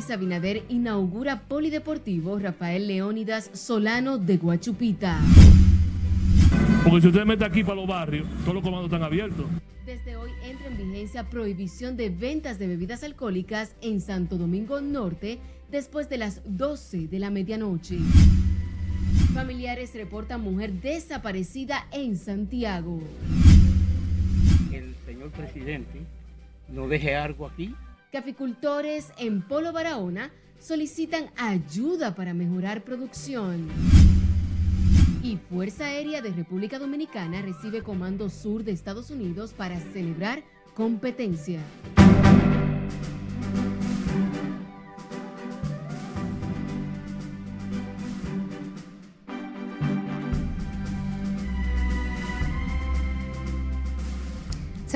Luis Abinader inaugura Polideportivo Rafael Leónidas Solano de Guachupita. Porque si usted mete aquí para los barrios, todos los comandos están abiertos. Desde hoy entra en vigencia prohibición de ventas de bebidas alcohólicas en Santo Domingo Norte después de las 12 de la medianoche. Familiares reportan mujer desaparecida en Santiago. El señor presidente no deje algo aquí. Caficultores en Polo Barahona solicitan ayuda para mejorar producción. Y Fuerza Aérea de República Dominicana recibe Comando Sur de Estados Unidos para celebrar competencia.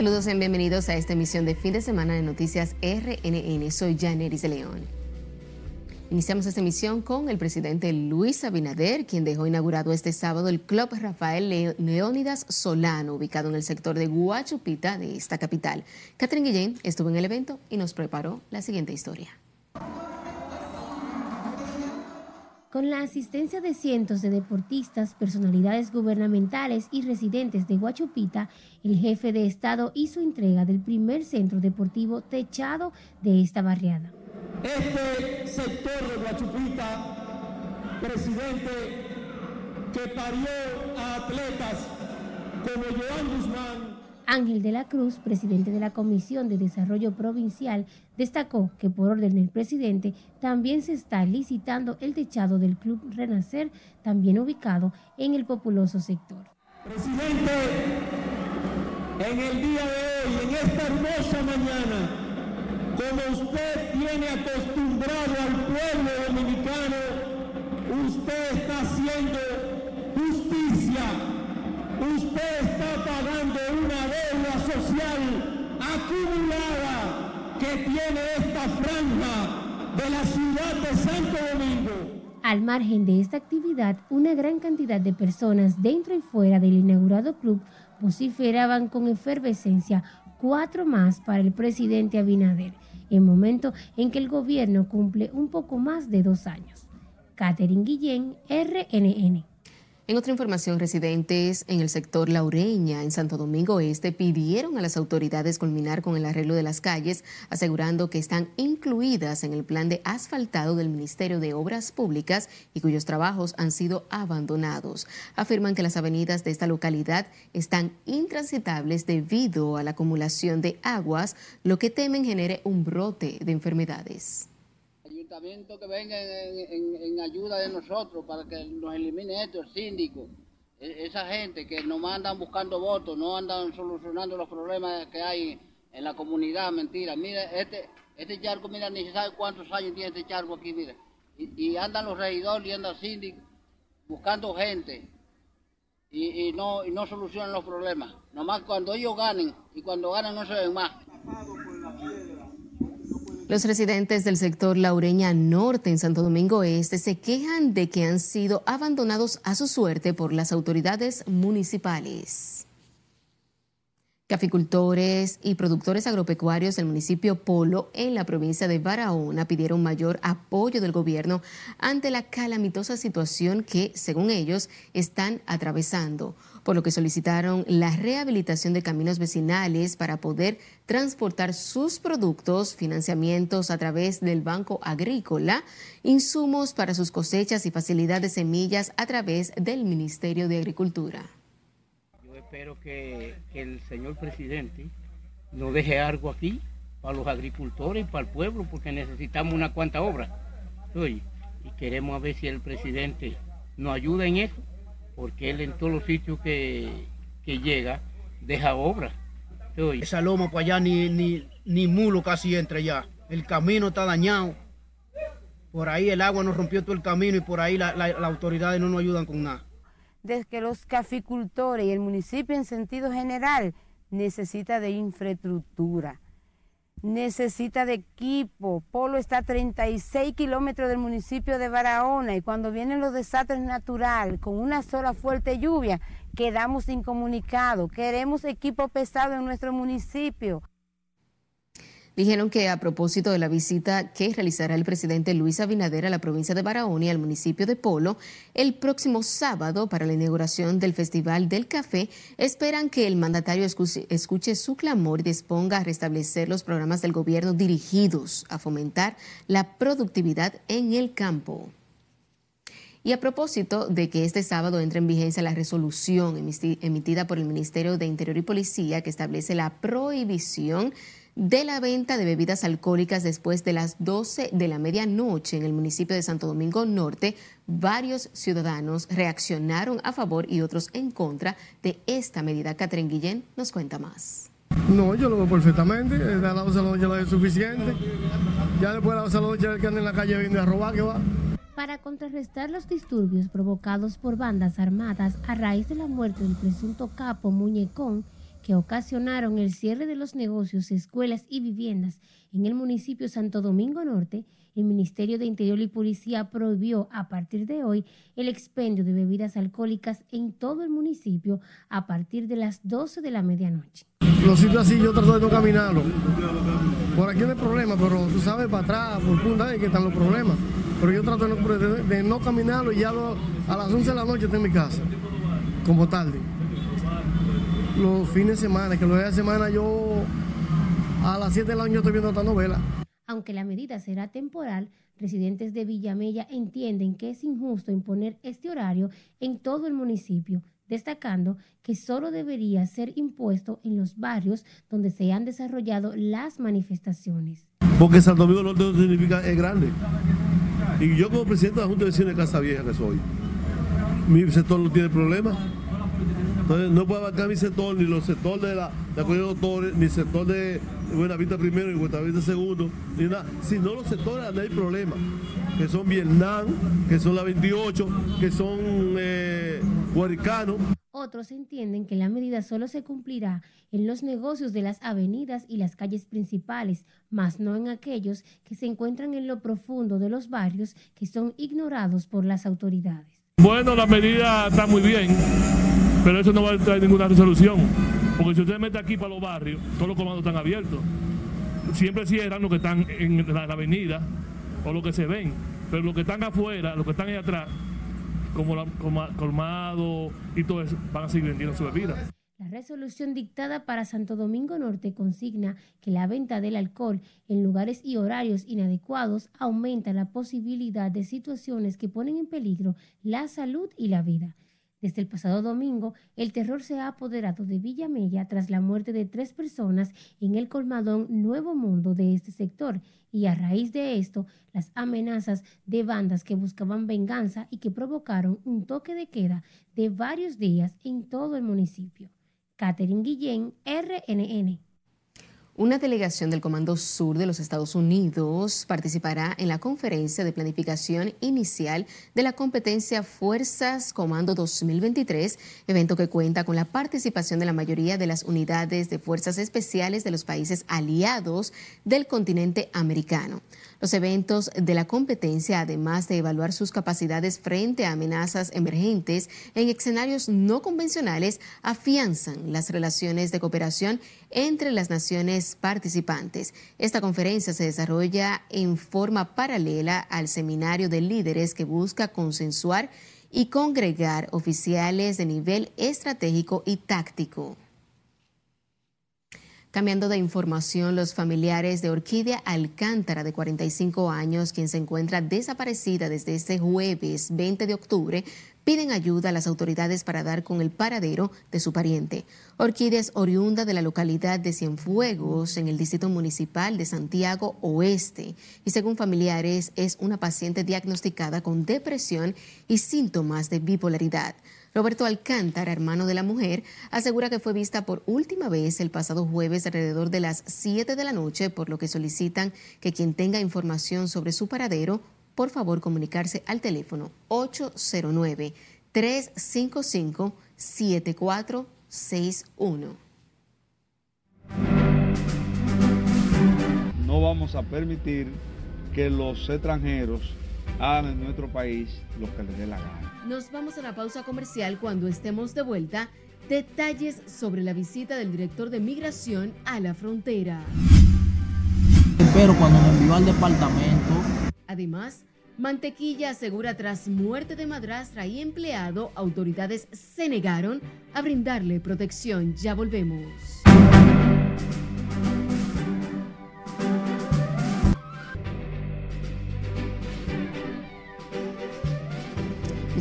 Saludos y bienvenidos a esta emisión de fin de semana de Noticias RNN. Soy Janeris de León. Iniciamos esta emisión con el presidente Luis Abinader, quien dejó inaugurado este sábado el Club Rafael Leónidas Solano, ubicado en el sector de Guachupita de esta capital. Catherine Guillén estuvo en el evento y nos preparó la siguiente historia. Con la asistencia de cientos de deportistas, personalidades gubernamentales y residentes de Guachupita, el jefe de Estado hizo entrega del primer centro deportivo techado de esta barriada. Este sector de Guachupita, presidente, que parió a atletas como Joan Guzmán, Ángel de la Cruz, presidente de la Comisión de Desarrollo Provincial, destacó que por orden del presidente también se está licitando el techado del Club Renacer, también ubicado en el populoso sector. Presidente, en el día de hoy, en esta hermosa mañana, como usted tiene acostumbrado al pueblo dominicano, usted está haciendo usted está pagando una deuda social acumulada que tiene esta franja de la ciudad de Santo Domingo. Al margen de esta actividad, una gran cantidad de personas dentro y fuera del inaugurado club vociferaban con efervescencia cuatro más para el presidente Abinader, en momento en que el gobierno cumple un poco más de dos años. Catherine Guillén, RNN. En otra información, residentes en el sector Laureña, en Santo Domingo Este, pidieron a las autoridades culminar con el arreglo de las calles, asegurando que están incluidas en el plan de asfaltado del Ministerio de Obras Públicas y cuyos trabajos han sido abandonados. Afirman que las avenidas de esta localidad están intransitables debido a la acumulación de aguas, lo que temen genere un brote de enfermedades que venga en, ayuda de nosotros para que nos elimine esto, el síndico, e, esa gente que nos andan buscando votos, no andan solucionando los problemas que hay en la comunidad, mentira. Mira, este, este charco, mira, ni se sabe cuántos años tiene este charco aquí, mira. Y, andan los regidores y andan síndicos buscando gente y, no, y no solucionan los problemas. Nomás cuando ellos ganen y cuando ganan no se ven más. Los residentes del sector Laureña Norte en Santo Domingo Este se quejan de que han sido abandonados a su suerte por las autoridades municipales. Caficultores y productores agropecuarios del municipio Polo en la provincia de Barahona pidieron mayor apoyo del gobierno ante la calamitosa situación que, según ellos, están atravesando por lo que solicitaron la rehabilitación de caminos vecinales para poder transportar sus productos, financiamientos a través del Banco Agrícola, insumos para sus cosechas y facilidad de semillas a través del Ministerio de Agricultura. Yo espero que, el señor presidente nos deje algo aquí para los agricultores para el pueblo, porque necesitamos una cuanta obra. y queremos a ver si el presidente nos ayuda en eso porque él en todos los sitios que, llega deja obra. Esa loma para allá ni, ni, ni mulo casi entra ya. El camino está dañado. Por ahí el agua nos rompió todo el camino y por ahí las autoridades no nos ayudan con nada. Desde que los caficultores y el municipio en sentido general necesita de infraestructura necesita de equipo. Polo está a 36 kilómetros del municipio de Barahona y cuando vienen los desastres naturales con una sola fuerte lluvia, quedamos incomunicados. Queremos equipo pesado en nuestro municipio. Dijeron que a propósito de la visita que realizará el presidente Luis Abinader a la provincia de Barahona y al municipio de Polo el próximo sábado para la inauguración del Festival del Café, esperan que el mandatario escuche, escuche su clamor y disponga a restablecer los programas del gobierno dirigidos a fomentar la productividad en el campo. Y a propósito de que este sábado entra en vigencia la resolución emitida por el Ministerio de Interior y Policía que establece la prohibición de la venta de bebidas alcohólicas después de las 12 de la medianoche en el municipio de Santo Domingo Norte, varios ciudadanos reaccionaron a favor y otros en contra de esta medida. Catherine Guillén nos cuenta más. No, yo lo veo perfectamente. A la 12 de la noche es suficiente. Ya después de la 12 de la noche el que anda en la calle viene a robar, que va. Para contrarrestar los disturbios provocados por bandas armadas a raíz de la muerte del presunto capo Muñecón, que ocasionaron el cierre de los negocios, escuelas y viviendas en el municipio Santo Domingo Norte, el Ministerio de Interior y Policía prohibió a partir de hoy el expendio de bebidas alcohólicas en todo el municipio a partir de las 12 de la medianoche. Los sitios así yo trato de no caminarlo. Por aquí no hay problema, pero tú sabes, para atrás, por punta, que están los problemas. Pero yo trato de no, caminarlo y ya a las 11 de la noche estoy en mi casa, como tarde los fines de semana, que los días de semana yo a las 7 de la noche estoy viendo esta novela. Aunque la medida será temporal, residentes de Villamella entienden que es injusto imponer este horario en todo el municipio, destacando que solo debería ser impuesto en los barrios donde se han desarrollado las manifestaciones. Porque Santo Domingo Norte significa es grande. Y yo como presidente de la Junta de Vecinos de Casa Vieja que soy, mi sector no tiene problema entonces no puede abarcar mi sector, ni los sectores de la, de la Doctores, ni el sector de Buenavista primero y Buenavista segundo, ni nada. Si no los sectores no hay problema, que son Vietnam, que son la 28, que son eh, Otros entienden que la medida solo se cumplirá en los negocios de las avenidas y las calles principales, más no en aquellos que se encuentran en lo profundo de los barrios que son ignorados por las autoridades. Bueno, la medida está muy bien pero eso no va a traer ninguna resolución. Porque si usted mete aquí para los barrios, todos los comandos están abiertos. Siempre cierran los que están en la, avenida o los que se ven. Pero los que están afuera, los que están ahí atrás, como la, colmado y todo eso, van a seguir vendiendo su bebida. La resolución dictada para Santo Domingo Norte consigna que la venta del alcohol en lugares y horarios inadecuados aumenta la posibilidad de situaciones que ponen en peligro la salud y la vida. Desde el pasado domingo, el terror se ha apoderado de Villa Mella tras la muerte de tres personas en el colmadón Nuevo Mundo de este sector y a raíz de esto, las amenazas de bandas que buscaban venganza y que provocaron un toque de queda de varios días en todo el municipio. Catherine Guillén, RNN. Una delegación del Comando Sur de los Estados Unidos participará en la conferencia de planificación inicial de la competencia Fuerzas Comando 2023, evento que cuenta con la participación de la mayoría de las unidades de fuerzas especiales de los países aliados del continente americano. Los eventos de la competencia, además de evaluar sus capacidades frente a amenazas emergentes en escenarios no convencionales, afianzan las relaciones de cooperación entre las naciones participantes. Esta conferencia se desarrolla en forma paralela al seminario de líderes que busca consensuar y congregar oficiales de nivel estratégico y táctico. Cambiando de información, los familiares de Orquídea Alcántara, de 45 años, quien se encuentra desaparecida desde este jueves 20 de octubre, piden ayuda a las autoridades para dar con el paradero de su pariente. Orquídea es oriunda de la localidad de Cienfuegos, en el distrito municipal de Santiago Oeste, y según familiares es una paciente diagnosticada con depresión y síntomas de bipolaridad. Roberto Alcántara, hermano de la mujer, asegura que fue vista por última vez el pasado jueves alrededor de las 7 de la noche, por lo que solicitan que quien tenga información sobre su paradero, por favor comunicarse al teléfono 809-355-7461. No vamos a permitir que los extranjeros hagan en nuestro país lo que les dé la gana. Nos vamos a la pausa comercial cuando estemos de vuelta. Detalles sobre la visita del director de migración a la frontera. pero cuando me envió al departamento. Además, Mantequilla asegura tras muerte de madrastra y empleado, autoridades se negaron a brindarle protección. Ya volvemos.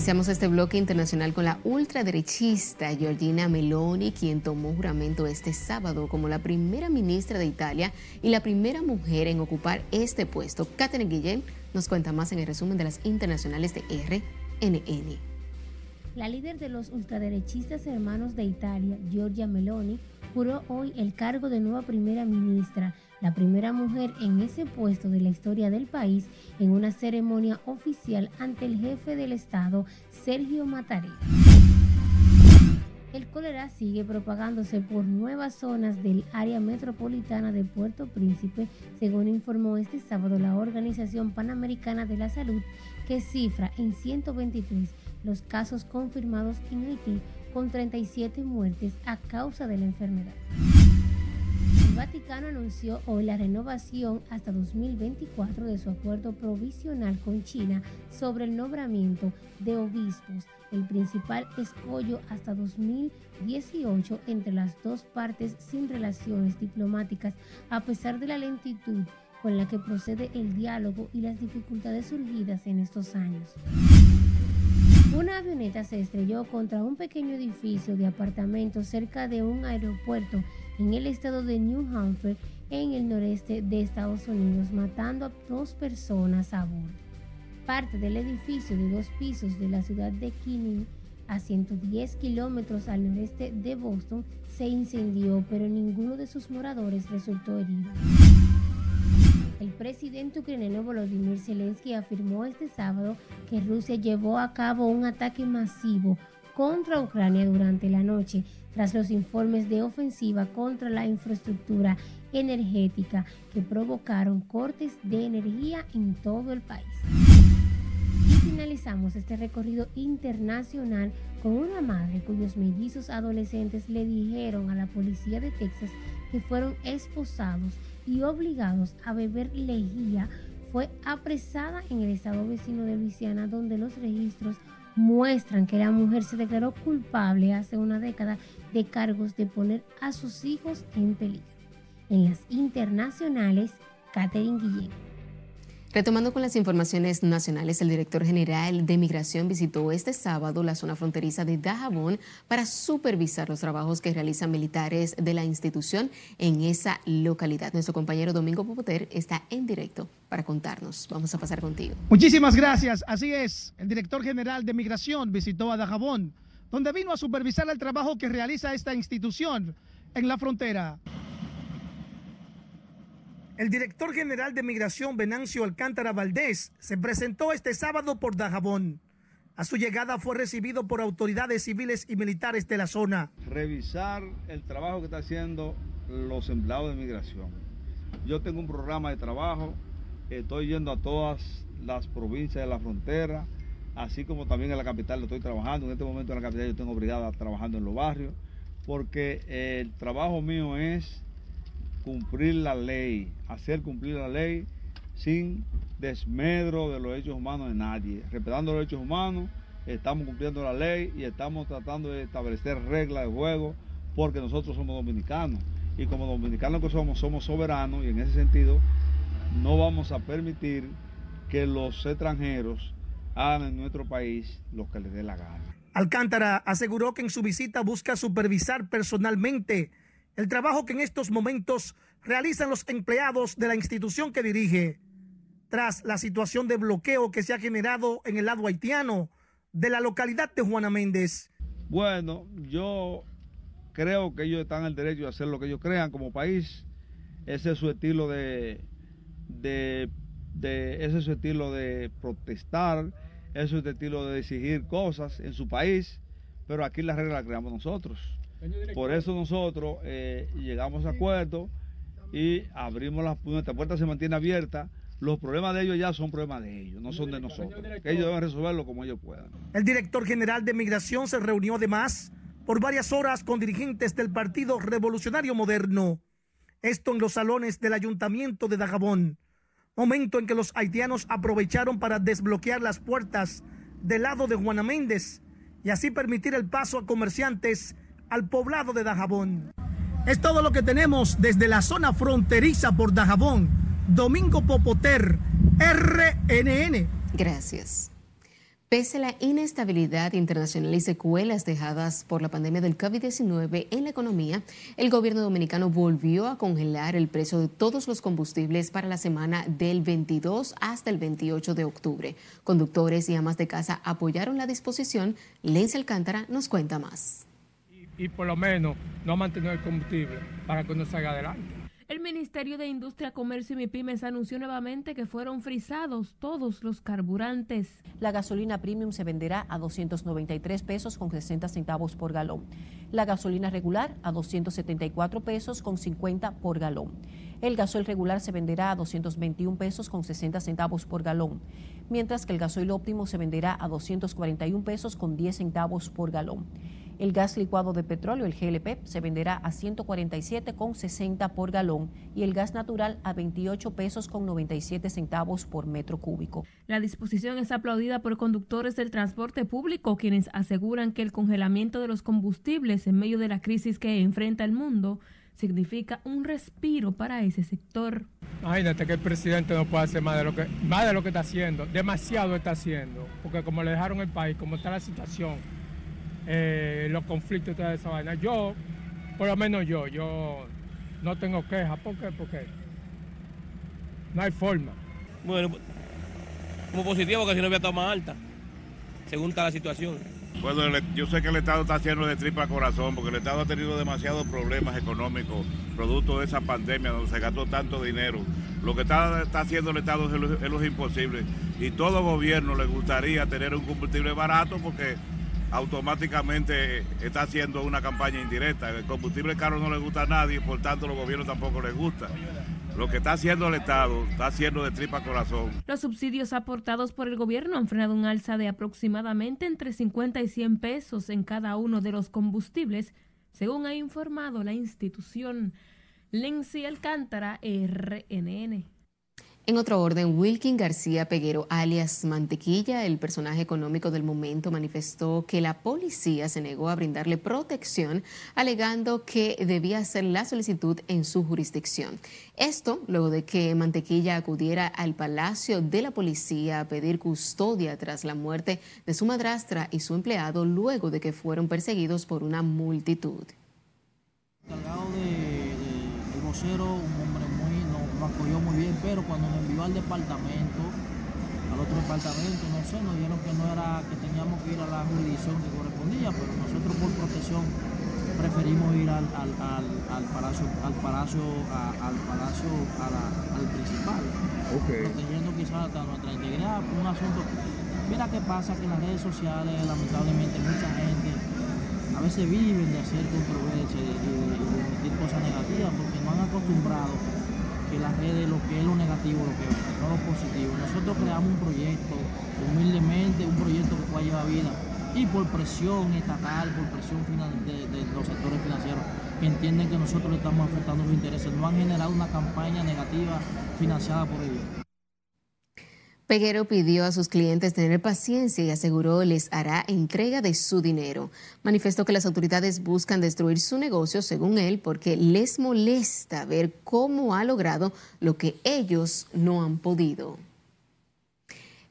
Iniciamos este bloque internacional con la ultraderechista Giorgina Meloni, quien tomó juramento este sábado como la primera ministra de Italia y la primera mujer en ocupar este puesto. Catherine Guillén nos cuenta más en el resumen de las internacionales de RNN. La líder de los ultraderechistas hermanos de Italia, Giorgia Meloni, juró hoy el cargo de nueva primera ministra la primera mujer en ese puesto de la historia del país en una ceremonia oficial ante el jefe del Estado, Sergio Mattarella. El cólera sigue propagándose por nuevas zonas del área metropolitana de Puerto Príncipe, según informó este sábado la Organización Panamericana de la Salud, que cifra en 123 los casos confirmados en Haití, con 37 muertes a causa de la enfermedad. El Vaticano anunció hoy la renovación hasta 2024 de su acuerdo provisional con China sobre el nombramiento de obispos, el principal escollo hasta 2018 entre las dos partes sin relaciones diplomáticas, a pesar de la lentitud con la que procede el diálogo y las dificultades surgidas en estos años. Una avioneta se estrelló contra un pequeño edificio de apartamentos cerca de un aeropuerto en el estado de New Hampshire, en el noreste de Estados Unidos, matando a dos personas a bordo. Parte del edificio de dos pisos de la ciudad de Kinney, a 110 kilómetros al noreste de Boston, se incendió, pero ninguno de sus moradores resultó herido. El presidente ucraniano Volodymyr Zelensky afirmó este sábado que Rusia llevó a cabo un ataque masivo contra Ucrania durante la noche, tras los informes de ofensiva contra la infraestructura energética que provocaron cortes de energía en todo el país. Y finalizamos este recorrido internacional con una madre cuyos mellizos adolescentes le dijeron a la policía de Texas que fueron esposados y obligados a beber lejía fue apresada en el estado vecino de Luisiana donde los registros muestran que la mujer se declaró culpable hace una década de cargos de poner a sus hijos en peligro. En las internacionales, Catherine Guillén. Retomando con las informaciones nacionales, el director general de Migración visitó este sábado la zona fronteriza de Dajabón para supervisar los trabajos que realizan militares de la institución en esa localidad. Nuestro compañero Domingo Popoter está en directo para contarnos. Vamos a pasar contigo. Muchísimas gracias. Así es, el director general de Migración visitó a Dajabón, donde vino a supervisar el trabajo que realiza esta institución en la frontera. El director general de Migración, Venancio Alcántara Valdés, se presentó este sábado por Dajabón. A su llegada fue recibido por autoridades civiles y militares de la zona. Revisar el trabajo que están haciendo los empleados de migración. Yo tengo un programa de trabajo, estoy yendo a todas las provincias de la frontera, así como también en la capital lo estoy trabajando. En este momento en la capital yo tengo brigada trabajando en los barrios, porque el trabajo mío es cumplir la ley, hacer cumplir la ley sin desmedro de los derechos humanos de nadie. Respetando los derechos humanos, estamos cumpliendo la ley y estamos tratando de establecer reglas de juego porque nosotros somos dominicanos y como dominicanos que somos, somos soberanos y en ese sentido no vamos a permitir que los extranjeros hagan en nuestro país lo que les dé la gana. Alcántara aseguró que en su visita busca supervisar personalmente el trabajo que en estos momentos realizan los empleados de la institución que dirige, tras la situación de bloqueo que se ha generado en el lado haitiano de la localidad de Juana Méndez. Bueno, yo creo que ellos están en el derecho de hacer lo que ellos crean como país. Ese es su estilo de, de, ese es su estilo de protestar, ese es su estilo de exigir cosas en su país, pero aquí la regla la creamos nosotros. Por eso nosotros eh, llegamos a acuerdo y abrimos las nuestra puerta se mantiene abierta. Los problemas de ellos ya son problemas de ellos, no son de nosotros. ellos deben resolverlo como ellos puedan. El director general de Migración se reunió además por varias horas con dirigentes del Partido Revolucionario Moderno. Esto en los salones del ayuntamiento de Dajabón. Momento en que los haitianos aprovecharon para desbloquear las puertas del lado de Juana Méndez y así permitir el paso a comerciantes al poblado de Dajabón. Es todo lo que tenemos desde la zona fronteriza por Dajabón. Domingo Popoter, RNN. Gracias. Pese a la inestabilidad internacional y secuelas dejadas por la pandemia del COVID-19 en la economía, el gobierno dominicano volvió a congelar el precio de todos los combustibles para la semana del 22 hasta el 28 de octubre. Conductores y amas de casa apoyaron la disposición. Lenz Alcántara nos cuenta más. Y, por lo menos no mantener el combustible para que uno salga adelante. El Ministerio de Industria, Comercio y MIPIMES anunció nuevamente que fueron frisados todos los carburantes. La gasolina premium se venderá a 293 pesos con 60 centavos por galón. La gasolina regular a 274 pesos con 50 por galón. El gasoil regular se venderá a 221 pesos con 60 centavos por galón, mientras que el gasoil óptimo se venderá a 241 pesos con 10 centavos por galón. El gas licuado de petróleo, el GLP, se venderá a 147,60 por galón y el gas natural a 28 pesos con 97 centavos por metro cúbico. La disposición es aplaudida por conductores del transporte público, quienes aseguran que el congelamiento de los combustibles en medio de la crisis que enfrenta el mundo significa un respiro para ese sector. Imagínate que el presidente no puede hacer más de lo que más de lo que está haciendo, demasiado está haciendo, porque como le dejaron el país, como está la situación, eh, los conflictos y toda esa vaina. Yo, por lo menos yo, yo no tengo quejas. ¿Por qué? Porque no hay forma. Bueno, como positivo que si no había estado más alta, según está la situación. Bueno, yo sé que el Estado está haciendo de tripa corazón porque el Estado ha tenido demasiados problemas económicos producto de esa pandemia donde se gastó tanto dinero. Lo que está, está haciendo el Estado es lo, es lo imposible y todo gobierno le gustaría tener un combustible barato porque automáticamente está haciendo una campaña indirecta. El combustible caro no le gusta a nadie, por tanto los gobiernos tampoco les gusta. Lo que está haciendo el Estado está haciendo de tripa corazón. Los subsidios aportados por el gobierno han frenado un alza de aproximadamente entre 50 y 100 pesos en cada uno de los combustibles, según ha informado la institución. Lenzi Alcántara, RNN. En otro orden, Wilkin García Peguero, alias Mantequilla, el personaje económico del momento, manifestó que la policía se negó a brindarle protección, alegando que debía hacer la solicitud en su jurisdicción. Esto luego de que Mantequilla acudiera al Palacio de la Policía a pedir custodia tras la muerte de su madrastra y su empleado, luego de que fueron perseguidos por una multitud. Nos apoyó muy bien, pero cuando nos envió al departamento, al otro departamento, no sé, nos dijeron que no era, que teníamos que ir a la jurisdicción que correspondía, pero nosotros por protección preferimos ir al, al, al, al palacio, al palacio, a, al palacio, a la, al principal, okay. protegiendo quizás hasta nuestra integridad, un asunto. Mira qué pasa que en las redes sociales, lamentablemente, mucha gente a veces viven de hacer controversia y de, de, de emitir cosas negativas porque no han acostumbrado que las redes lo que es lo negativo lo que ven, no lo positivo. Nosotros creamos un proyecto, humildemente, un proyecto que pueda llevar vida y por presión estatal, por presión de, de, los sectores financieros que entienden que nosotros le estamos afectando sus intereses, no han generado una campaña negativa financiada por ellos. Peguero pidió a sus clientes tener paciencia y aseguró les hará entrega de su dinero. Manifestó que las autoridades buscan destruir su negocio, según él, porque les molesta ver cómo ha logrado lo que ellos no han podido.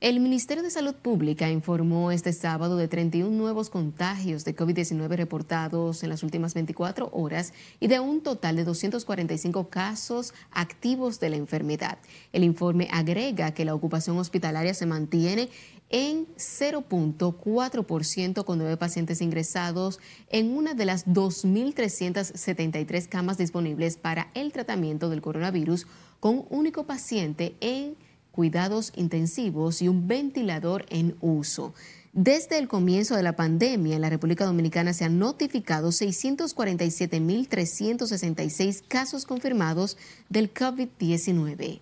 El Ministerio de Salud Pública informó este sábado de 31 nuevos contagios de COVID-19 reportados en las últimas 24 horas y de un total de 245 casos activos de la enfermedad. El informe agrega que la ocupación hospitalaria se mantiene en 0.4% con nueve pacientes ingresados en una de las 2.373 camas disponibles para el tratamiento del coronavirus con un único paciente en cuidados intensivos y un ventilador en uso. Desde el comienzo de la pandemia en la República Dominicana se han notificado 647.366 casos confirmados del COVID-19.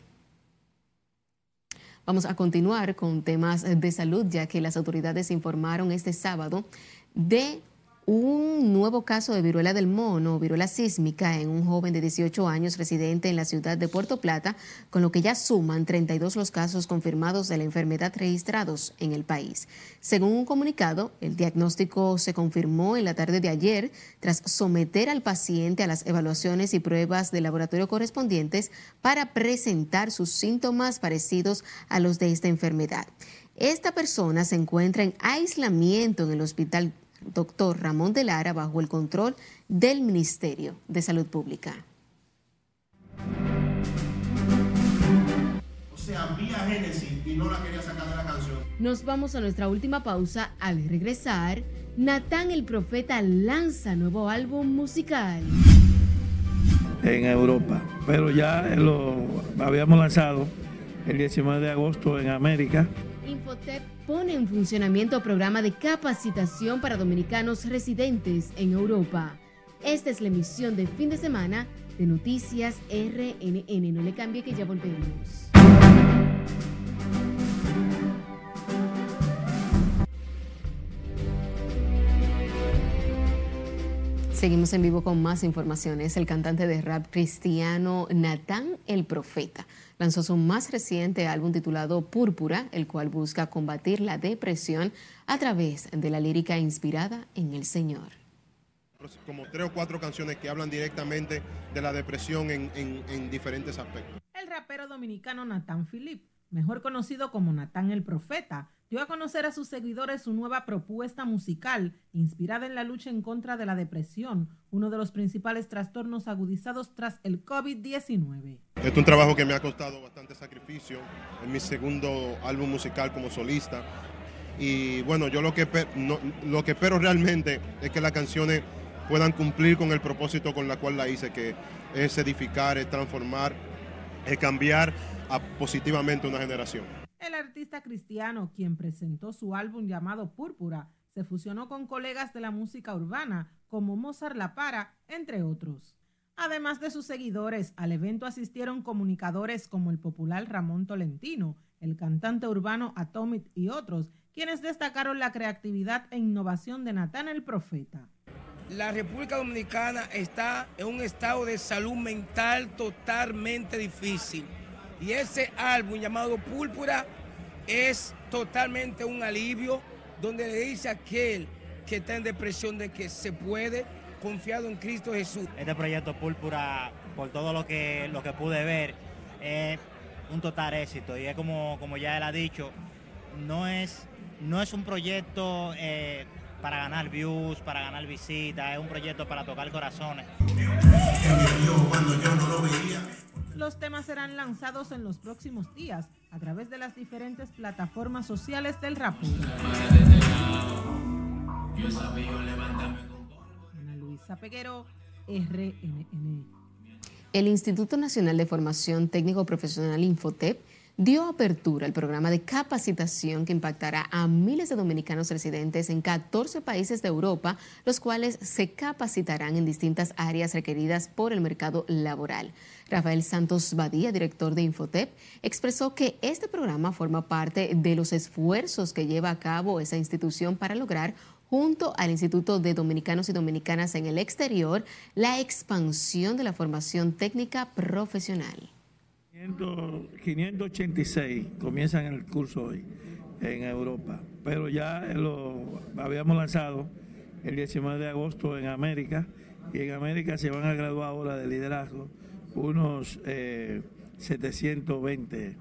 Vamos a continuar con temas de salud, ya que las autoridades informaron este sábado de un nuevo caso de viruela del mono, viruela sísmica, en un joven de 18 años residente en la ciudad de Puerto Plata, con lo que ya suman 32 los casos confirmados de la enfermedad registrados en el país. Según un comunicado, el diagnóstico se confirmó en la tarde de ayer tras someter al paciente a las evaluaciones y pruebas de laboratorio correspondientes para presentar sus síntomas parecidos a los de esta enfermedad. Esta persona se encuentra en aislamiento en el hospital doctor Ramón de Lara bajo el control del Ministerio de Salud Pública. O sea, vía Génesis y no la quería sacar de la canción. Nos vamos a nuestra última pausa. Al regresar, Natán el Profeta lanza nuevo álbum musical. En Europa, pero ya lo habíamos lanzado el 19 de agosto en América. Infotep pone en funcionamiento programa de capacitación para dominicanos residentes en Europa. Esta es la emisión de fin de semana de Noticias RNN. No le cambie que ya volvemos. Seguimos en vivo con más informaciones. El cantante de rap cristiano Natán el Profeta lanzó su más reciente álbum titulado Púrpura, el cual busca combatir la depresión a través de la lírica inspirada en el Señor. Como tres o cuatro canciones que hablan directamente de la depresión en, en diferentes aspectos. El rapero dominicano Natán Philip, mejor conocido como Natán el Profeta, dio a conocer a sus seguidores su nueva propuesta musical inspirada en la lucha en contra de la depresión, uno de los principales trastornos agudizados tras el COVID-19. Es un trabajo que me ha costado bastante sacrificio, es mi segundo álbum musical como solista y bueno, yo lo que, lo que espero realmente es que las canciones puedan cumplir con el propósito con la cual la hice, que es edificar, es transformar, es cambiar positivamente una generación. Artista cristiano, quien presentó su álbum llamado Púrpura, se fusionó con colegas de la música urbana como Mozart La Para, entre otros. Además de sus seguidores, al evento asistieron comunicadores como el popular Ramón Tolentino, el cantante urbano Atomic y otros, quienes destacaron la creatividad e innovación de Natán el Profeta. La República Dominicana está en un estado de salud mental totalmente difícil y ese álbum llamado Púrpura es totalmente un alivio donde le dice a aquel que está en depresión de que se puede, confiado en Cristo Jesús. Este proyecto Púrpura, por todo lo que, lo que pude ver, es un total éxito y es como, como ya él ha dicho, no es, no es un proyecto eh, para ganar views, para ganar visitas, es un proyecto para tocar corazones. Los temas serán lanzados en los próximos días a través de las diferentes plataformas sociales del rap. Ana Luisa Peguero, RNN. El Instituto Nacional de Formación Técnico Profesional Infotep dio apertura al programa de capacitación que impactará a miles de dominicanos residentes en 14 países de Europa, los cuales se capacitarán en distintas áreas requeridas por el mercado laboral. Rafael Santos Badía, director de Infotep, expresó que este programa forma parte de los esfuerzos que lleva a cabo esa institución para lograr junto al Instituto de Dominicanos y Dominicanas en el exterior, la expansión de la formación técnica profesional. 586 comienzan el curso hoy en Europa, pero ya lo habíamos lanzado el 19 de agosto en América y en América se van a graduar ahora de liderazgo unos 720 eh,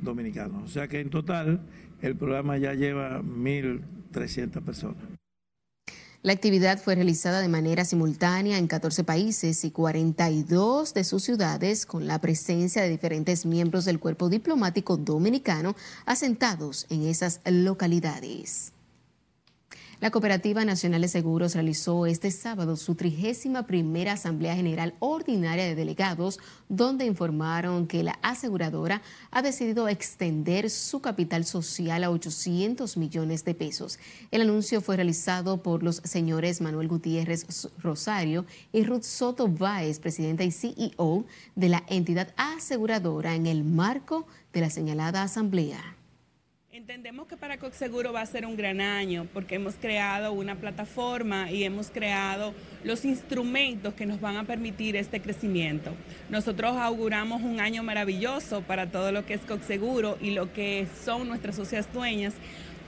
dominicanos. O sea que en total el programa ya lleva 1.300 personas. La actividad fue realizada de manera simultánea en 14 países y 42 de sus ciudades con la presencia de diferentes miembros del cuerpo diplomático dominicano asentados en esas localidades. La Cooperativa Nacional de Seguros realizó este sábado su trigésima primera Asamblea General Ordinaria de Delegados, donde informaron que la aseguradora ha decidido extender su capital social a 800 millones de pesos. El anuncio fue realizado por los señores Manuel Gutiérrez Rosario y Ruth Soto Báez, presidenta y CEO de la entidad aseguradora, en el marco de la señalada asamblea. Entendemos que para Coxeguro va a ser un gran año porque hemos creado una plataforma y hemos creado los instrumentos que nos van a permitir este crecimiento. Nosotros auguramos un año maravilloso para todo lo que es Coxeguro y lo que son nuestras socias dueñas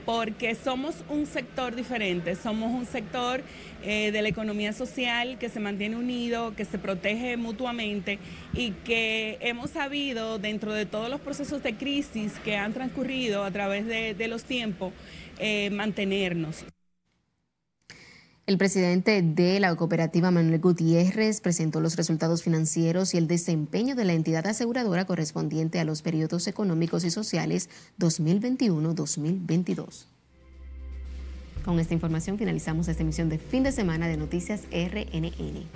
porque somos un sector diferente, somos un sector eh, de la economía social que se mantiene unido, que se protege mutuamente y que hemos sabido dentro de todos los procesos de crisis que han transcurrido a través de, los tiempos, eh, mantenernos. El presidente de la cooperativa Manuel Gutiérrez presentó los resultados financieros y el desempeño de la entidad aseguradora correspondiente a los periodos económicos y sociales 2021-2022. Con esta información finalizamos esta emisión de fin de semana de Noticias RNN.